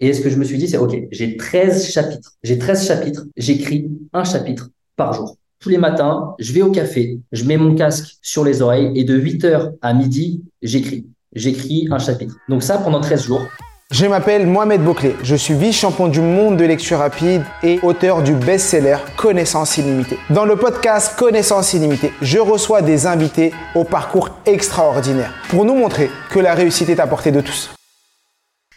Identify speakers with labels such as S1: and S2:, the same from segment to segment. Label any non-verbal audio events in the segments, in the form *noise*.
S1: Et ce que je me suis dit, c'est OK, j'ai 13 chapitres. J'ai 13 chapitres. J'écris un chapitre par jour. Tous les matins, je vais au café, je mets mon casque sur les oreilles et de 8 heures à midi, j'écris. J'écris un chapitre. Donc ça pendant 13 jours.
S2: Je m'appelle Mohamed Bouclé, je suis vice-champion du monde de lecture rapide et auteur du best-seller Connaissance illimitée. Dans le podcast Connaissance illimitée, je reçois des invités au parcours extraordinaire pour nous montrer que la réussite est à portée de tous.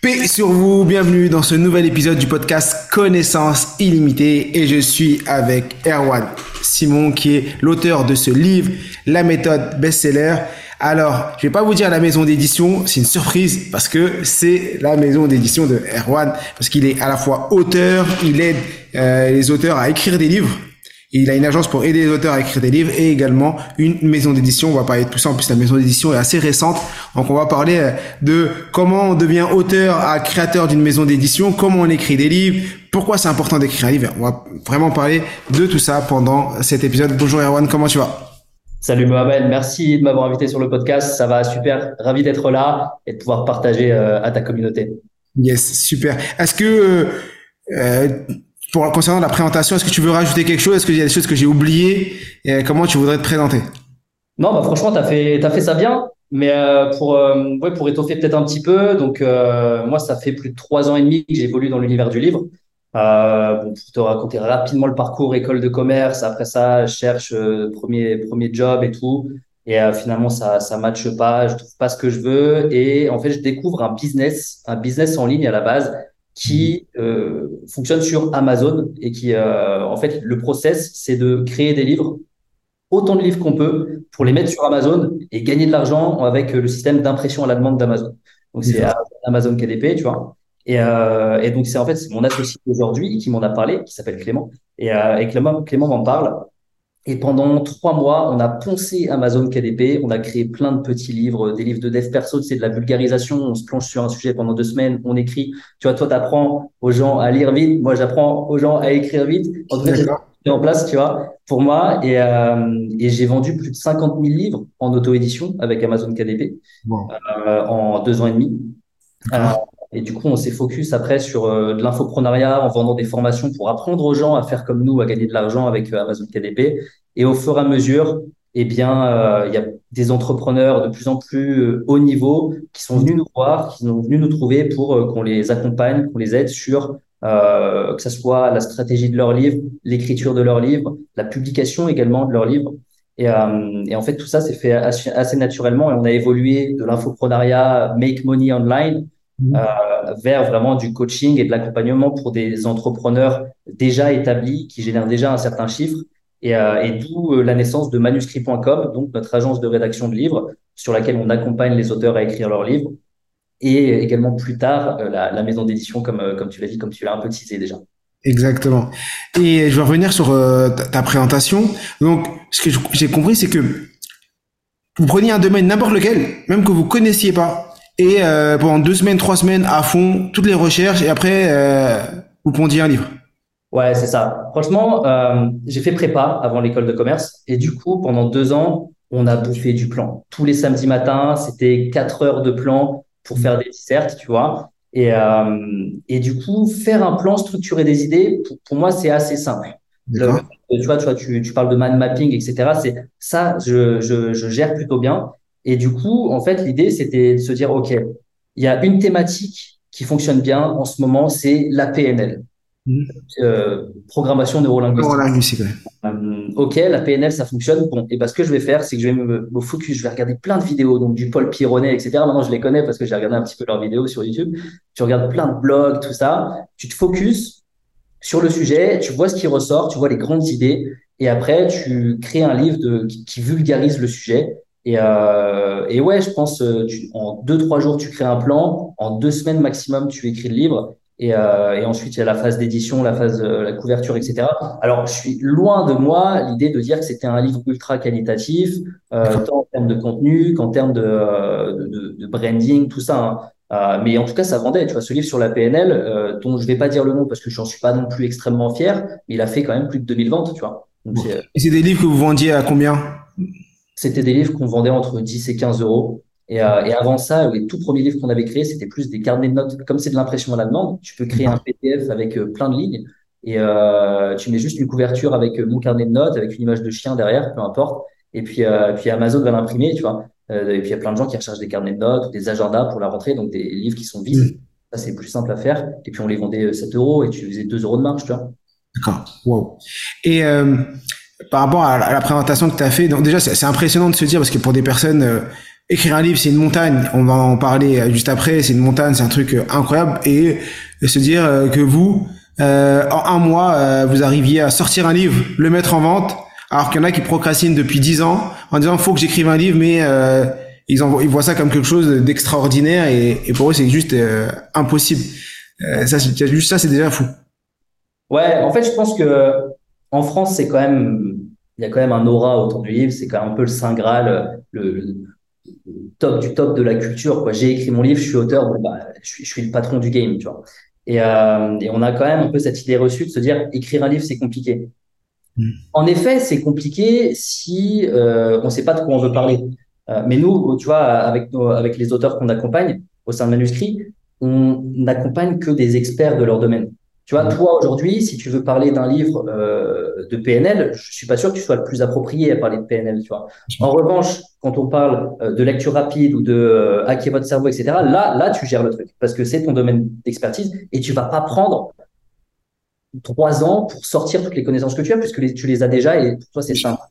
S2: Paix sur vous, bienvenue dans ce nouvel épisode du podcast Connaissance illimitée et je suis avec Erwan Simon qui est l'auteur de ce livre, La méthode best-seller alors, je vais pas vous dire la maison d'édition, c'est une surprise parce que c'est la maison d'édition de Erwan, parce qu'il est à la fois auteur, il aide euh, les auteurs à écrire des livres. Il a une agence pour aider les auteurs à écrire des livres et également une maison d'édition. On va parler de tout ça. En plus, la maison d'édition est assez récente. Donc, on va parler euh, de comment on devient auteur à créateur d'une maison d'édition, comment on écrit des livres, pourquoi c'est important d'écrire un livre. On va vraiment parler de tout ça pendant cet épisode. Bonjour Erwan, comment tu vas?
S1: Salut Mohamed, merci de m'avoir invité sur le podcast. Ça va super, ravi d'être là et de pouvoir partager euh, à ta communauté.
S2: Yes, super. Est-ce que, euh, euh, pour concernant la présentation, est-ce que tu veux rajouter quelque chose? Est-ce qu'il y a des choses que j'ai oubliées? Et Comment tu voudrais te présenter?
S1: Non, bah franchement, tu as fait, as fait ça bien. Mais pour, ouais, pour étoffer peut-être un petit peu, donc moi, ça fait plus de trois ans et demi que j'évolue dans l'univers du livre. Euh, bon, pour te raconter rapidement le parcours école de commerce, après ça, je cherche euh, premier premier job et tout, et euh, finalement ça ça matche pas, je trouve pas ce que je veux, et en fait je découvre un business, un business en ligne à la base qui euh, fonctionne sur Amazon et qui en fait le process c'est de créer des livres, autant de livres qu'on peut pour les mettre sur Amazon et gagner de l'argent avec le système d'impression à la demande d'Amazon. Donc c'est Amazon KDP, tu vois. Et, euh, et donc, c'est en fait mon associé aujourd'hui qui m'en a parlé, qui s'appelle Clément. Et, euh, et Clément, Clément m'en parle. Et pendant trois mois, on a poncé Amazon KDP, on a créé plein de petits livres, des livres de dev perso, c'est de la vulgarisation, on se plonge sur un sujet pendant deux semaines, on écrit. Tu vois, toi, tu apprends aux gens à lire vite, moi, j'apprends aux gens à écrire vite. En tout cas, en place, tu vois, pour moi. Et, euh, et j'ai vendu plus de 50 000 livres en auto-édition avec Amazon KDP euh, en deux ans et demi. Et du coup, on s'est focus après sur euh, de l'infoprenariat en vendant des formations pour apprendre aux gens à faire comme nous, à gagner de l'argent avec euh, Amazon KDP. Et au fur et à mesure, eh bien, euh, il y a des entrepreneurs de plus en plus haut niveau qui sont venus nous voir, qui sont venus nous trouver pour qu'on les accompagne, qu'on les aide sur que ce soit la stratégie de leur livre, l'écriture de leur livre, la publication également de leur livre. Et, en fait, tout ça s'est fait assez, assez, naturellement et on a évolué de l'infoprenariat Make Money Online. Euh, vers vraiment du coaching et de l'accompagnement pour des entrepreneurs déjà établis qui génèrent déjà un certain chiffre. Et, euh, et d'où euh, la naissance de manuscrit.com, donc notre agence de rédaction de livres sur laquelle on accompagne les auteurs à écrire leurs livres. Et également plus tard, la, la maison d'édition, comme, comme tu l'as dit, comme tu l'as un peu teasé déjà.
S2: Exactement. Et je vais revenir sur ta, ta, présentation. Donc, ce que j'ai compris, c'est que vous preniez un domaine n'importe lequel, même que vous connaissiez pas, et euh, pendant deux semaines, trois semaines à fond, toutes les recherches et après euh, vous pondiez un livre.
S1: Ouais, c'est ça. Franchement, euh, j'ai fait prépa avant l'école de commerce et du coup, pendant deux ans, on a bouffé du plan. Tous les samedis matins, c'était quatre heures de plan pour faire des dissertes, tu vois. Et, euh, et du coup, faire un plan, structurer des idées, pour, pour moi, c'est assez simple. Le, tu vois, tu, vois tu, tu parles de mind mapping, etc. C'est ça, je, je, je gère plutôt bien. Et du coup, en fait, l'idée, c'était de se dire, OK, il y a une thématique qui fonctionne bien en ce moment, c'est la PNL. Mmh. Euh, programmation neurolinguistique. Neurolinguistique, euh, ok, la PNL, ça fonctionne. Bon, et ben, ce que je vais faire, c'est que je vais me, me, focus, je vais regarder plein de vidéos, donc du Paul Pironnet, etc. Maintenant, je les connais parce que j'ai regardé un petit peu leurs vidéos sur YouTube. Tu regardes plein de blogs, tout ça. Tu te focuses sur le sujet, tu vois ce qui ressort, tu vois les grandes idées, et après, tu crées un livre de, qui, qui vulgarise le sujet et, euh, et ouais, je pense, euh, tu, en deux, trois jours, tu crées un plan. En deux semaines maximum, tu écris le livre. Et, euh, et ensuite, il y a la phase d'édition, la phase, euh, la couverture, etc. Alors, je suis loin de moi l'idée de dire que c'était un livre ultra qualitatif, euh, tant en termes de contenu qu'en termes de, de, de, branding, tout ça. Hein. Euh, mais en tout cas, ça vendait. Tu vois, ce livre sur la PNL, euh, dont je vais pas dire le nom parce que j'en suis pas non plus extrêmement fier, mais il a fait quand même plus de 2000 ventes, tu vois.
S2: Donc, et c'est des livres que vous vendiez à combien?
S1: C'était des livres qu'on vendait entre 10 et 15 euros. Et, euh, et, avant ça, les tout premiers livres qu'on avait créés, c'était plus des carnets de notes. Comme c'est de l'impression à la demande, tu peux créer un PDF avec euh, plein de lignes et euh, tu mets juste une couverture avec mon carnet de notes, avec une image de chien derrière, peu importe. Et puis, puis Amazon va l'imprimer, tu vois. et puis il y a plein de gens qui recherchent des carnets de notes ou des agendas pour la rentrée, donc des livres qui sont vides. Mm. Ça, c'est plus simple à faire. Et puis on les vendait 7 euros et tu faisais 2 euros de marge, tu vois.
S2: D'accord. Wow. Et par rapport à la présentation que tu as fait, donc déjà c'est impressionnant de se dire parce que pour des personnes écrire un livre, c'est une montagne. On va en parler euh, juste après. C'est une montagne, c'est un truc euh, incroyable. Et se dire euh, que vous, en un mois, vous arriviez à sortir un livre, le mettre en vente, alors qu'il y en a qui procrastinent depuis dix ans en disant faut que j'écrive un livre, mais ils, en, ils voient ça comme quelque chose d'extraordinaire et, et, pour eux c'est juste impossible. ça, juste ça, c'est déjà fou.
S1: Ouais, en fait, je pense que en France, c'est quand même, il y a quand même un aura autour du livre. C'est quand même un peu le saint graal, le top du top de la culture. Quoi. J'ai écrit mon livre, je suis auteur, bon, bah, je, suis, je suis le patron du game, tu vois. Et, euh, et, on a quand même un peu cette idée reçue de se dire écrire un livre, c'est compliqué. Mm. En effet, c'est compliqué si euh, on ne sait pas de quoi on veut parler. Euh, mais nous, tu vois, avec, nos, avec les auteurs qu'on accompagne au sein de Manuscrit, on n'accompagne que des experts de leur domaine. Tu vois, toi aujourd'hui, si tu veux parler d'un livre euh, de PNL, je suis pas sûr que tu sois le plus approprié à parler de PNL. Tu vois. En revanche, quand on parle euh, de lecture rapide ou de euh, hacker votre cerveau, etc., là, là, tu gères le truc parce que c'est ton domaine d'expertise et tu vas pas prendre trois ans pour sortir toutes les connaissances que tu as puisque tu les as déjà et pour toi c'est simple.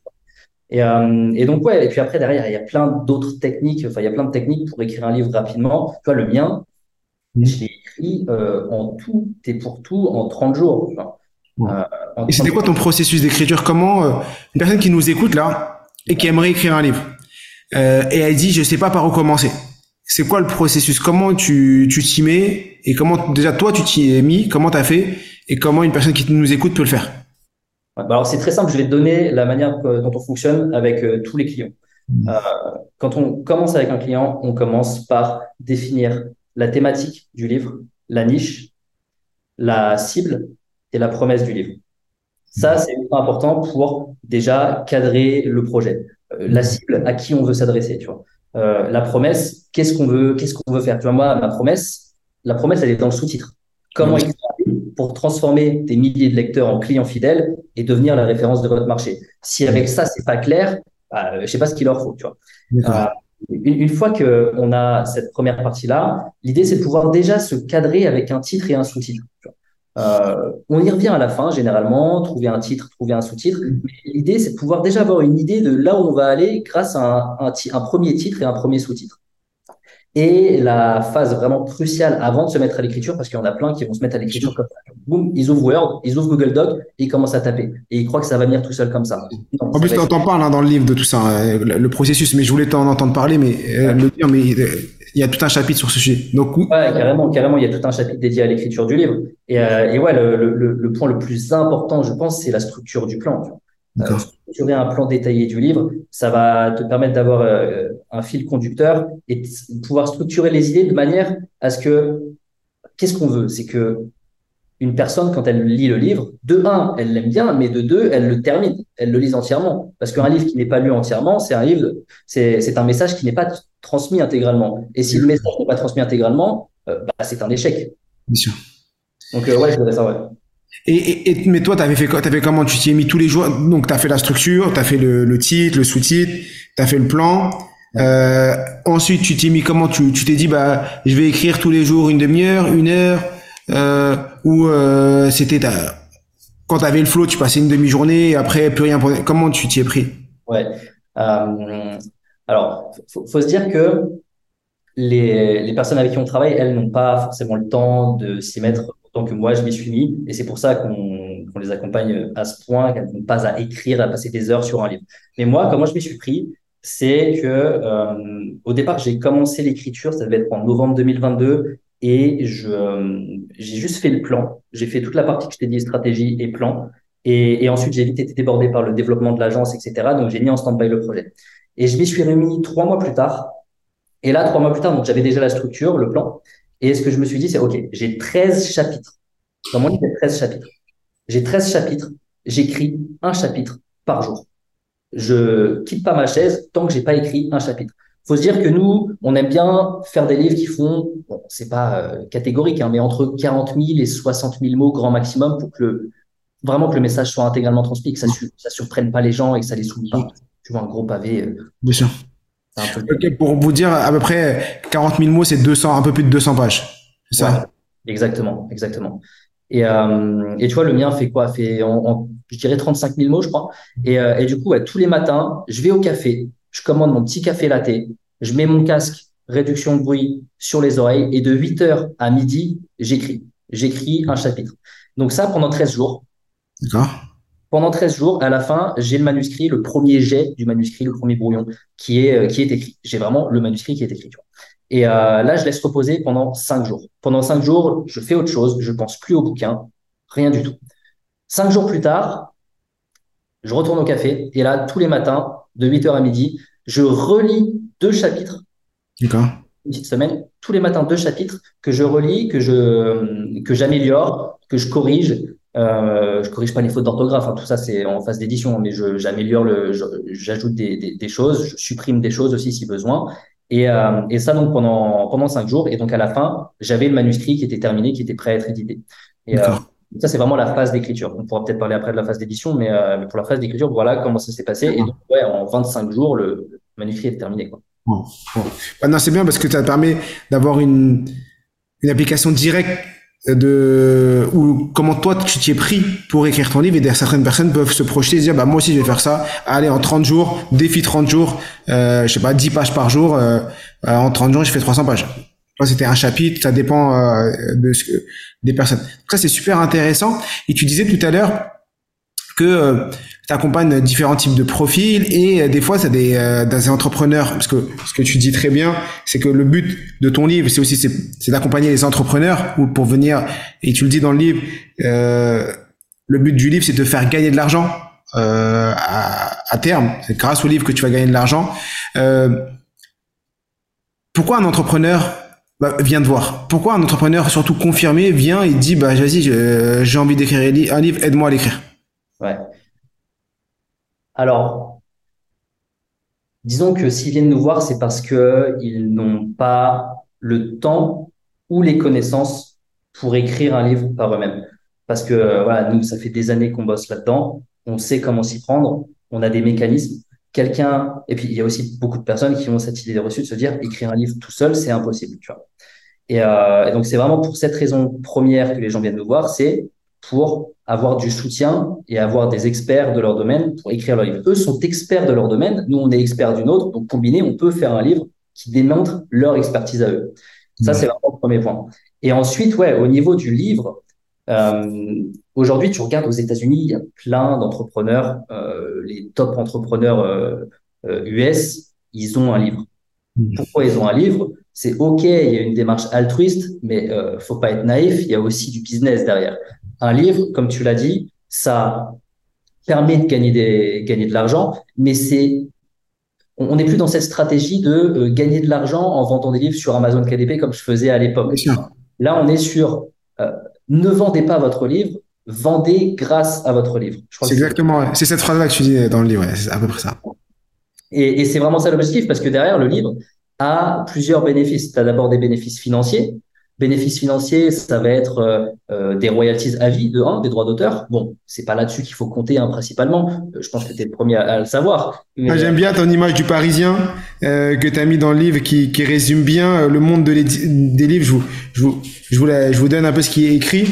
S1: Et, euh, et, donc ouais, et puis après derrière il y a plein d'autres techniques. Enfin, il y a plein de techniques pour écrire un livre rapidement. Tu vois, le mien, je l'ai écrit euh, en tout et pour tout en 30 jours.
S2: Euh, et c'était quoi ton processus d'écriture? Comment euh, une personne qui nous écoute là et qui aimerait écrire un livre et elle dit je sais pas par où commencer. C'est quoi le processus? Comment tu tu t'y mets? Et comment déjà toi tu t'y es mis? Comment t'as fait? Et comment une personne qui nous écoute peut le faire?
S1: Bah alors c'est très simple. Je vais te donner la manière dont on fonctionne avec tous les clients. Mmh. quand on commence avec un client, on commence par définir la thématique du livre, la niche, la cible et la promesse du livre. Ça, c'est important pour déjà cadrer le projet. Euh, la cible, à qui on veut s'adresser, tu vois. Euh, la promesse, qu'est-ce qu'on veut, qu'est-ce qu'on veut faire? Tu vois, moi, ma promesse, la promesse, elle est dans le sous-titre. Comment écrire pour transformer des milliers de lecteurs en clients fidèles et devenir la référence de votre marché? Si avec ça, c'est pas clair, bah, je sais pas ce qu'il leur faut, tu vois. Une, fois qu'on a cette première partie-là, l'idée, c'est de pouvoir déjà se cadrer avec un titre et un sous-titre. Euh, on y revient à la fin, généralement, trouver un titre, trouver un sous-titre. L'idée, c'est de pouvoir déjà avoir une idée de là où on va aller grâce à un, un premier titre et un premier sous-titre. Et la phase vraiment cruciale avant de se mettre à l'écriture, parce qu'il y en a plein qui vont se mettre à l'écriture comme ça. Boum, ils ouvrent Word, ils ouvrent Google Doc et ils commencent à taper. Et ils croient que ça va venir tout seul comme ça.
S2: en plus, tu en parles hein, dans le livre de tout ça, hein, le, processus, mais je voulais t'en entendre parler, mais euh, le dire, mais euh, il y a tout un chapitre sur ce sujet. Donc,
S1: ouais, carrément, carrément, il y a tout un chapitre dédié à l'écriture du livre. Et, euh, et ouais, le, le, le, point le plus important, je pense, c'est la structure du plan. Euh, structurer un plan détaillé du livre, ça va te permettre d'avoir euh, un fil conducteur et de pouvoir structurer les idées de manière à ce que qu'est-ce qu'on veut, c'est que une personne quand elle lit le livre, de un, elle l'aime bien, mais de deux, elle le termine, elle le lise entièrement, parce qu'un livre qui n'est pas lu entièrement, c'est un livre, c'est un message qui n'est pas transmis intégralement. Et si le message n'est pas transmis intégralement, euh, bah, c'est un échec.
S2: Bien sûr.
S1: Donc ouais, je dirais ça. Ouais.
S2: Et, et, mais toi, t'avais fait quoi? T'avais comment? Tu t'y es mis tous les jours? Donc, t'as fait la structure, t'as fait le, le titre, le sous-titre, t'as fait le plan. Euh, ensuite, tu t'es mis comment? Tu t'es dit, bah, je vais écrire tous les jours une demi-heure, une heure, euh, ou euh, c'était quand t'avais le flow, tu passais une demi-journée, après plus rien. Comment tu t'y es pris?
S1: Ouais. Euh, alors, faut, faut se dire que les, les personnes avec qui on travaille, elles n'ont pas forcément le temps de s'y mettre donc moi, je m'y suis mis et c'est pour ça qu'on les accompagne à ce point, qu'elles n'ont pas à écrire, à passer des heures sur un livre. Mais moi, comment je m'y suis pris, c'est que euh, au départ, j'ai commencé l'écriture, ça devait être en novembre 2022 et je euh, j'ai juste fait le plan. J'ai fait toute la partie que je t'ai dit, stratégie et plan. Et, et ensuite, j'ai vite été débordé par le développement de l'agence, etc. Donc, j'ai mis en stand-by le projet. Et je m'y suis remis trois mois plus tard. Et là, trois mois plus tard, donc j'avais déjà la structure, le plan. Et ce que je me suis dit, c'est OK, j'ai 13 chapitres. Dans mon livre, a 13 chapitres. J'ai 13 chapitres. J'écris un chapitre par jour. Je quitte pas ma chaise tant que j'ai pas écrit un chapitre. faut se dire que nous, on aime bien faire des livres qui font, bon, c'est pas euh, catégorique, hein, mais entre 40 000 et 60 000 mots grand maximum pour que le, vraiment que le message soit intégralement transmis, que ça, ça surprenne pas les gens et que ça les saoule pas. Tu vois, un gros pavé. Euh,
S2: bien sûr. Pour vous dire, à peu près 40 000 mots, c'est 200, un peu plus de 200 pages. C'est ça?
S1: exactement, exactement. Et, euh, et tu vois, le mien fait quoi? Fait, en, je dirais 35 000 mots, je crois. Et, euh, et du coup, tous les matins, je vais au café, je commande mon petit café latte, je mets mon casque réduction de bruit sur les oreilles et de 8 heures à midi, j'écris. J'écris un chapitre. Donc ça, pendant 13 jours.
S2: D'accord.
S1: Pendant 13 jours, à la fin, j'ai le manuscrit, le premier jet du manuscrit, le premier brouillon qui est, euh, qui est écrit. J'ai vraiment le manuscrit qui est écrit. Tu vois. Et euh, là, je laisse reposer pendant cinq jours. Pendant cinq jours, je fais autre chose, je pense plus au bouquin, rien du tout. Cinq jours plus tard, je retourne au café et là, tous les matins, de 8h à midi, je relis deux chapitres.
S2: D'accord.
S1: Une petite semaine, tous les matins, deux chapitres que je relis, que je que j'améliore, que je corrige. Euh, je corrige pas les fautes d'orthographe, hein, tout ça c'est en phase d'édition, mais j'améliore le, j'ajoute des, des, des, choses, je supprime des choses aussi si besoin, et, euh, et, ça donc pendant pendant cinq jours. Et donc à la fin, j'avais le manuscrit qui était terminé, qui était prêt à être édité. Et euh, ça c'est vraiment la phase d'écriture. On pourra peut-être parler après de la phase d'édition, mais, euh, mais, pour la phase d'écriture, voilà comment ça s'est passé. Et donc ouais, en 25 jours, le, manuscrit est terminé. Quoi.
S2: Bon, bah, non, c'est bien parce que ça permet d'avoir une une application directe de ou comment toi tu t'y es pris pour écrire ton livre et certaines personnes peuvent se projeter et se dire bah moi aussi je vais faire ça. Allez en 30 jours défi 30 jours euh, je sais pas 10 pages par jour euh, euh, en 30 jours je fais 300 pages. Toi c'était un chapitre ça dépend euh, de ce que des personnes. Ça c'est super intéressant. Et tu disais tout à l'heure que euh, tu accompagnes différents types de profils et euh, des fois, c'est des, euh, des entrepreneurs, parce que ce que tu dis très bien, c'est que le but de ton livre, c'est aussi c'est d'accompagner les entrepreneurs ou pour venir, et tu le dis dans le livre, euh, le but du livre, c'est de faire gagner de l'argent euh, à, à, terme. C'est grâce au livre que tu vas gagner de l'argent. Euh, pourquoi un entrepreneur bah, vient te voir? Pourquoi un entrepreneur, surtout confirmé, vient et dit, bah vas-y, j'ai envie d'écrire un livre, aide-moi à l'écrire?
S1: Alors, disons que s'ils viennent nous voir, c'est parce qu'ils n'ont pas le temps ou les connaissances pour écrire un livre par eux-mêmes. Parce que voilà, nous, ça fait des années qu'on bosse là-dedans, on sait comment s'y prendre, on a des mécanismes. Quelqu'un, et puis il y a aussi beaucoup de personnes qui ont cette idée reçue de se dire écrire un livre tout seul, c'est impossible, tu euh, et donc c'est vraiment pour cette raison première que les gens viennent nous voir, c'est pour avoir du soutien et avoir des experts de leur domaine pour écrire leur livre. Eux sont experts de leur domaine, nous on est experts d'une autre, donc combiné, on peut faire un livre qui démontre leur expertise à eux. Ça, c'est vraiment le premier point. Et ensuite, ouais, au niveau du livre, euh, aujourd'hui, tu regardes aux États-Unis, il y a plein d'entrepreneurs, euh, les top entrepreneurs euh, US, euh, ils ont un livre. Mmh. Pourquoi ils ont un livre? C'est ok, il y a une démarche altruiste, mais euh, faut pas être naïf, il y a aussi du business derrière un livre, comme tu l'as dit, ça permet de gagner des gagner de l'argent, mais c'est on n'est plus dans cette stratégie de euh, gagner de l'argent en vendant des livres sur Amazon KDP comme je faisais à l'époque. Là, on est sur euh, ne vendez pas votre livre, vendez grâce à votre livre.
S2: C'est exactement, c'est cette phrase-là que tu dis dans le livre, c'est à peu près ça.
S1: Et, et c'est vraiment ça l'objectif parce que derrière le livre a plusieurs bénéfices. Tu as d'abord des bénéfices financiers, Bénéfices financiers, ça va être euh, euh, des royalties à vie de 1, des droits d'auteur. Bon, c'est pas là-dessus qu'il faut compter hein, principalement. Euh, je pense que tu es le premier à, le savoir.
S2: J'aime bien ton image du Parisien que tu as mis dans le livre qui, qui résume bien le monde de des livres. Je vous, donne un peu ce qui est écrit.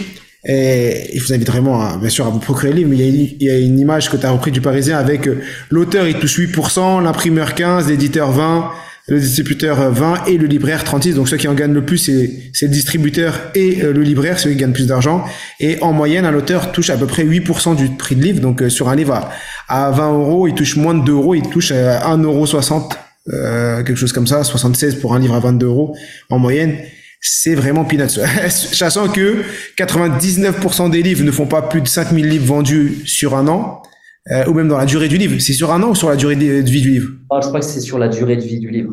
S2: Et je vous invite vraiment, bien sûr, à vous procurer le livre, mais il y a une, il y a une image que tu as repris du Parisien avec l'auteur, il touche 8%, l'imprimeur 15, l'éditeur 20, le distributeur 20 et le libraire 36. Donc ceux qui en gagnent le plus, c'est le distributeur et euh, le libraire, ceux qui gagnent plus d'argent. Et en moyenne, un auteur touche à peu près 8% du prix de livre. Donc euh, sur un livre à, 20 euros, il touche moins de 2 euros, il touche à 1,60 euros, euh, quelque chose comme ça, 76 pour un livre à 22 euros en moyenne. C'est vraiment peanuts. *laughs* Sachant que 99% des livres ne font pas plus de 5000 livres vendus sur un an euh, ou même dans la durée du livre. C'est sur un an ou sur la durée de, vie du livre?
S1: Ah, Je crois que c'est sur la durée de vie du livre.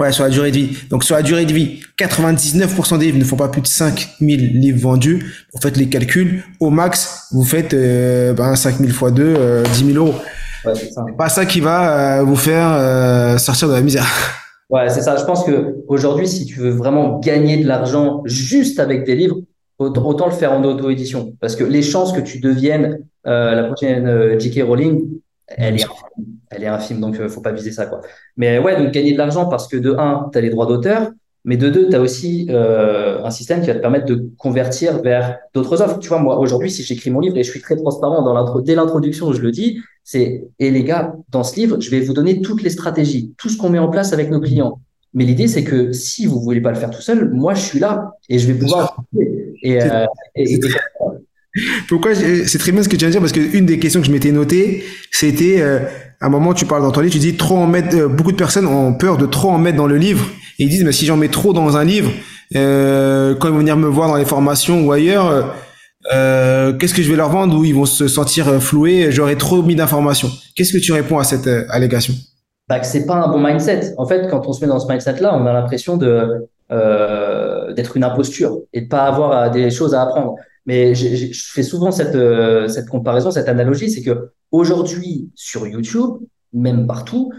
S2: Ouais, sur la durée de vie. Donc sur la durée de vie, 99% des livres ne font pas plus de 5000 livres vendus. Vous faites les calculs. Au max, vous faites euh, ben, 5000 fois 2, euh, 10 000 euros. Ouais, c'est ça. Pas ça qui va euh, vous faire euh, sortir de la misère.
S1: Ouais, c'est ça. Je pense que aujourd'hui, si tu veux vraiment gagner de l'argent juste avec des livres, autant, le faire en auto-édition. Parce que les chances que tu deviennes euh, la prochaine euh, J.K. Rowling, elle est, elle est infime, donc euh, faut pas viser ça. quoi. Mais ouais, donc gagner de l'argent parce que de un, tu as les droits d'auteur, mais de deux, tu as aussi un système qui va te permettre de convertir vers d'autres offres. Tu vois, moi, aujourd'hui, si j'écris mon livre, et je suis très transparent dans dès l'introduction, je le dis, c'est, et les gars, dans ce livre, je vais vous donner toutes les stratégies, tout ce qu'on met en place avec nos clients. Mais l'idée, c'est que si vous voulez pas le faire tout seul, moi, je suis là et je vais pouvoir. Et, euh,
S2: Pourquoi c'est très bien ce que tu viens de dire parce qu'une des questions que je m'étais notée, c'était euh, à un moment tu parles dans ton livre, tu dis trop en mettre. Euh, beaucoup de personnes ont peur de trop en mettre dans le livre et ils disent mais si j'en mets trop dans un livre, euh, quand ils vont venir me voir dans les formations ou ailleurs, euh, qu'est-ce que je vais leur vendre ou ils vont se sentir euh, floués, j'aurais trop mis d'informations. Qu'est-ce que tu réponds à cette euh, allégation?
S1: Bah, que c'est pas un bon mindset. En fait, quand on se met dans ce mindset-là, on a l'impression euh, d'être une imposture et de pas avoir des choses à apprendre. Mais je fais souvent cette cette comparaison, cette analogie, c'est que aujourd'hui sur YouTube, même partout,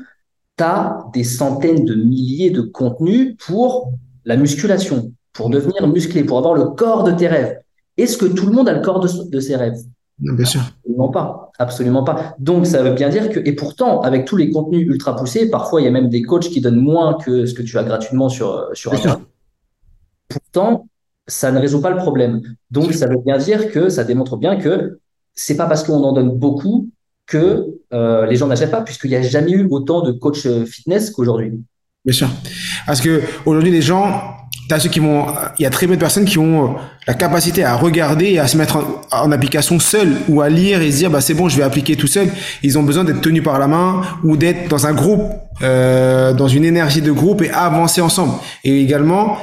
S1: tu as des centaines de milliers de contenus pour la musculation, pour devenir musclé, pour avoir le corps de tes rêves. Est-ce que tout le monde a le corps de, ses rêves?
S2: Bien sûr.
S1: Absolument pas. Absolument pas. Donc, ça veut bien dire que, et pourtant, avec tous les contenus ultra poussés, parfois, il y a même des coachs qui donnent moins que ce que tu as gratuitement sur, sur Internet. Pourtant, ça ne résout pas le problème. Donc, ça veut bien dire que ça démontre bien que c'est pas parce qu'on en donne beaucoup que euh, les gens n'achètent pas, puisqu'il n'y a jamais eu autant de coachs euh, fitness qu'aujourd'hui.
S2: Bien sûr. Parce que aujourd'hui, les gens, t'as ceux qui vont, il y a très peu de personnes qui ont euh, la capacité à regarder et à se mettre en, application seul ou à lire et se dire, bah c'est bon, je vais appliquer tout seul. Ils ont besoin d'être tenus par la main ou d'être dans un groupe, euh, dans une énergie de groupe et avancer ensemble. Et également,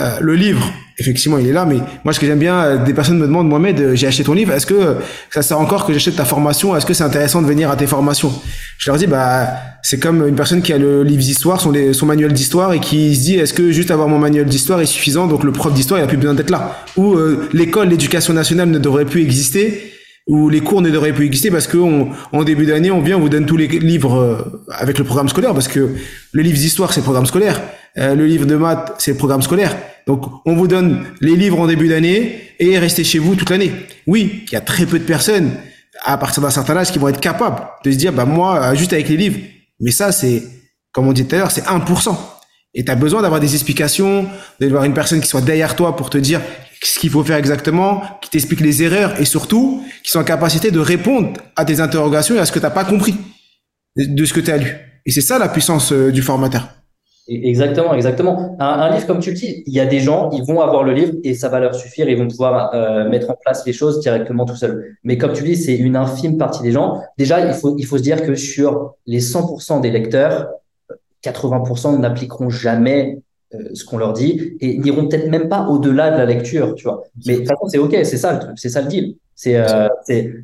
S2: euh, le livre, effectivement, il est là, mais moi, ce que j'aime bien, euh, des personnes me demandent, Mohamed, euh, j'ai acheté ton livre, est-ce que ça sert encore que j'achète ta formation? Est-ce que c'est intéressant de venir à tes formations? Je leur dis, bah, c'est comme une personne qui a le livre d'histoire, son, son manuel d'histoire, et qui se dit, est-ce que juste avoir mon manuel d'histoire est suffisant? Donc le prof d'histoire, il a plus besoin d'être là. Ou l'école, l'éducation nationale ne devrait plus exister ou les cours ne devraient plus exister parce que en début d'année, on vient, on vous donne tous les livres avec le programme scolaire parce que le livre d'histoire, c'est le programme scolaire. Euh, le livre de maths, c'est le programme scolaire. Donc, on vous donne les livres en début d'année et restez chez vous toute l'année. Oui, il y a très peu de personnes à partir d'un certain âge qui vont être capables de se dire, bah moi, euh, juste avec les livres. Mais ça, c'est, comme on dit tout à l'heure, c'est 1%. Et tu as besoin d'avoir des explications, d'avoir une personne qui soit derrière toi pour te dire ce qu'il faut faire exactement, qui t'explique les erreurs et surtout qui soit en capacité de répondre à tes interrogations et à ce que tu n'as pas compris de ce que tu as lu. Et c'est ça la puissance euh, du formateur.
S1: Exactement, exactement. Un, livre, comme tu le dis, il y a des gens, ils vont avoir le livre et ça va leur suffire, ils vont pouvoir euh, mettre en place les choses directement tout seuls. Mais comme tu dis, c'est une infime partie des gens. Déjà, il faut, il faut se dire que sur les 100% des lecteurs, 80% n'appliqueront jamais ce qu'on leur dit et n'iront peut-être même pas au-delà de la lecture, tu vois. Mais de toute façon, c'est OK, c'est ça c'est ça le deal. C'est, euh,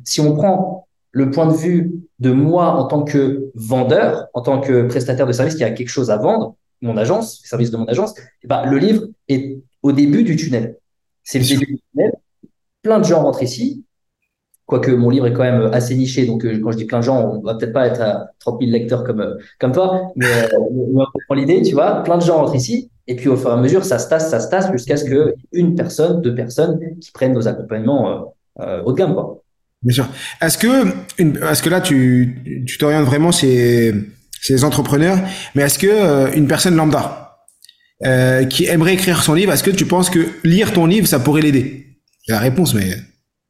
S1: si on prend le point de vue de moi en tant que vendeur, en tant que prestataire de service qui a quelque chose à vendre, mon agence, le service de mon agence, et eh ben, le livre est au début du tunnel. C'est le début du tunnel. Plein de gens rentrent ici, quoique mon livre est quand même assez niché, donc euh, quand je dis plein de gens, on va peut-être pas être à 30 000 lecteurs comme, euh, comme toi, mais euh, on prend l'idée, tu vois, plein de gens rentrent ici, et puis au fur et à mesure, ça se tasse, ça se tasse, jusqu'à ce que une personne, deux personnes qui prennent nos accompagnements haut de gamme, quoi.
S2: Bien sûr. Est-ce que, est-ce que là, tu, t'orientes vraiment les entrepreneurs. Mais est-ce que une personne lambda qui aimerait écrire son livre, est-ce que tu penses que lire ton livre, ça pourrait l'aider? La réponse, mais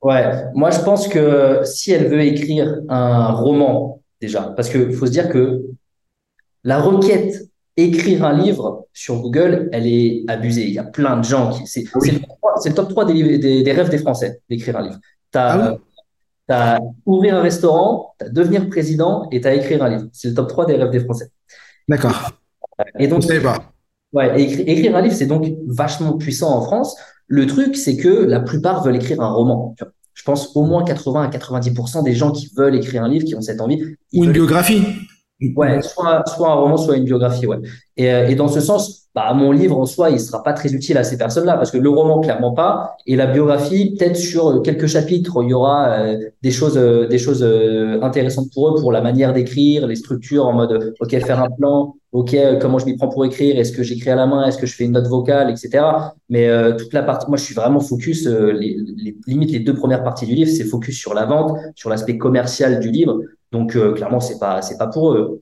S1: ouais, moi je pense que si elle veut écrire un roman déjà, parce que faut se dire que la requête écrire un livre sur Google, elle est abusée. Il y a plein de gens qui c'est ah le, top 3 des, des, rêves des Français d'écrire un livre. T'as ah tu as ouvrir un restaurant, tu as devenir président et tu as écrire un livre. C'est le top 3 des rêves des Français.
S2: D'accord.
S1: Et donc, pas. Ouais, écrire, un livre, c'est donc vachement puissant en France. Le truc, c'est que la plupart veulent écrire un roman. Je pense au moins 80 à 90% des gens qui veulent écrire un livre, qui ont cette envie.
S2: Ou une biographie.
S1: Ouais, soit, soit un roman, soit une biographie, ouais. Et, euh, et dans ce sens, bah, mon livre en soi, il sera pas très utile à ces personnes-là, parce que le roman, clairement pas, et la biographie, peut-être sur quelques chapitres, il y aura euh, des choses, euh, des choses intéressantes pour eux, pour la manière d'écrire, les structures en mode, ok, faire un plan, ok, comment je m'y prends pour écrire, est-ce que j'écris à la main, est-ce que je fais une note vocale, etc. Mais euh, toute la partie, moi, je suis vraiment focus, euh, les, les, limite les deux premières parties du livre, c'est focus sur la vente, sur l'aspect commercial du livre. Donc, euh, clairement, c'est pas, c'est pas pour eux.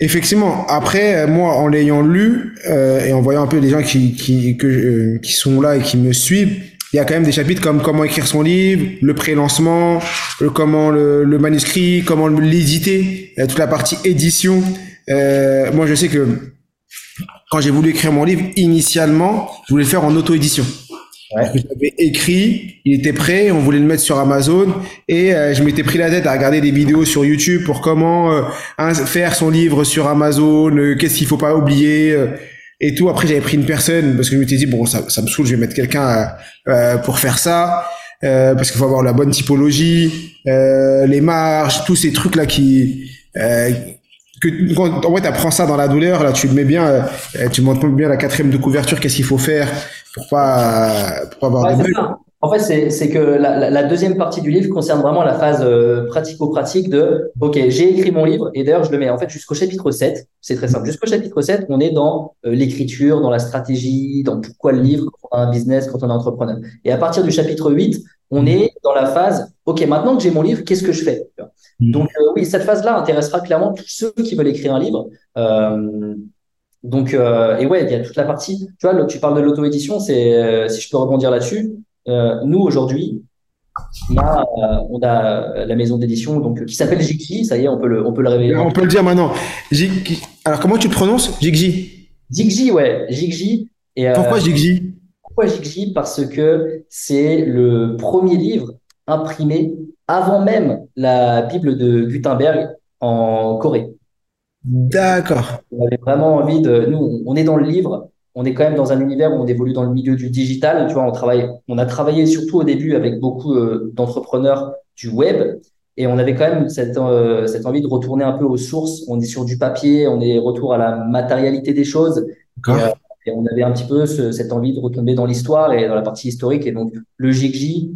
S2: Effectivement. Après, moi, en l'ayant lu et en voyant un peu les gens qui qui sont là et qui me suivent, il y a quand même des chapitres comme comment écrire son livre, le pré-lancement, le, comment le, le manuscrit, comment l'éditer, toute la partie édition. Euh, moi, je sais que quand j'ai voulu écrire mon livre, initialement, je voulais le faire en auto-édition. Ouais. J'avais écrit, il était prêt, on voulait le mettre sur Amazon et euh, je m'étais pris la tête à regarder des vidéos sur YouTube pour comment euh, faire son livre sur Amazon, euh, qu'est-ce qu'il faut pas oublier et tout. Après, j'avais pris une personne parce que je m'étais dit bon, ça, ça me saoule, je vais mettre quelqu'un pour faire ça parce qu'il faut avoir la bonne typologie, les marges, tous ces trucs là qui que quand en fait apprends ça dans la douleur là tu le mets bien euh, tu montres bien la quatrième de couverture qu'est-ce qu'il faut faire pour pas pour pas avoir
S1: des en fait c'est que la, la, deuxième partie du livre concerne vraiment la phase euh, pratico-pratique de ok j'ai écrit mon livre et d'ailleurs je le mets en fait jusqu'au chapitre 7 c'est très simple jusqu'au chapitre 7 on est dans euh, l'écriture dans la stratégie dans pourquoi le livre quand on a un business quand on est entrepreneur et à partir du chapitre 8 on est dans la phase ok maintenant que j'ai mon livre qu'est-ce que je fais? Mm. Donc euh, oui, cette phase-là intéressera clairement tous ceux qui veulent écrire un livre. Euh, donc euh, et ouais, il y a toute la partie. Tu vois, tu parles de l'auto-édition, c'est si je peux rebondir là-dessus. Nous aujourd'hui, on a, on a la maison d'édition donc qui s'appelle Jigji. Ça y est, on peut le, on peut le révéler.
S2: On peut le dire maintenant. Alors comment tu le prononces, Jigji
S1: Jigji, ouais.
S2: Et, pourquoi Jigji
S1: Pourquoi Jigji Parce que c'est le premier livre imprimé avant même la Bible de Gutenberg en Corée.
S2: D'accord.
S1: On avait vraiment envie de. Nous, on est dans le livre, on est quand même dans un univers où on évolue dans le milieu du digital. Tu vois, on travaille, on a travaillé surtout au début avec beaucoup euh, d'entrepreneurs du web. Et on avait quand même cette, euh, cette envie de retourner un peu aux sources. On est sur du papier, on est retour à la matérialité des choses. Et, euh, et, on avait un petit peu cette envie de retomber dans l'histoire et dans la partie historique. Et donc, le JIGJ,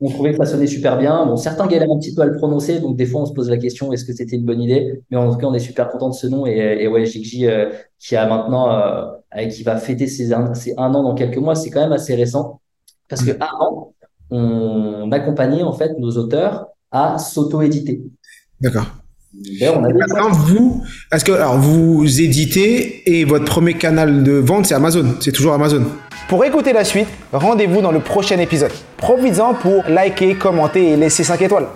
S1: on trouvait que ça sonnait super bien. Bon, certains galèrent un petit peu à le prononcer, donc des fois on se pose la question est-ce que c'était une bonne idée? Mais en tout cas, on est super content de ce nom et, et ouais, Jigji euh, qui a maintenant, euh, qui va fêter ses un, ses un an dans quelques mois, c'est quand même assez récent parce que avant, on accompagnait en fait nos auteurs à s'auto-éditer.
S2: D'accord. Maintenant, vous, est-ce que alors vous éditez et votre premier canal de vente c'est Amazon, c'est toujours Amazon? Pour écouter la suite, rendez-vous dans le prochain épisode. Profites-en pour liker, commenter et laisser 5 étoiles.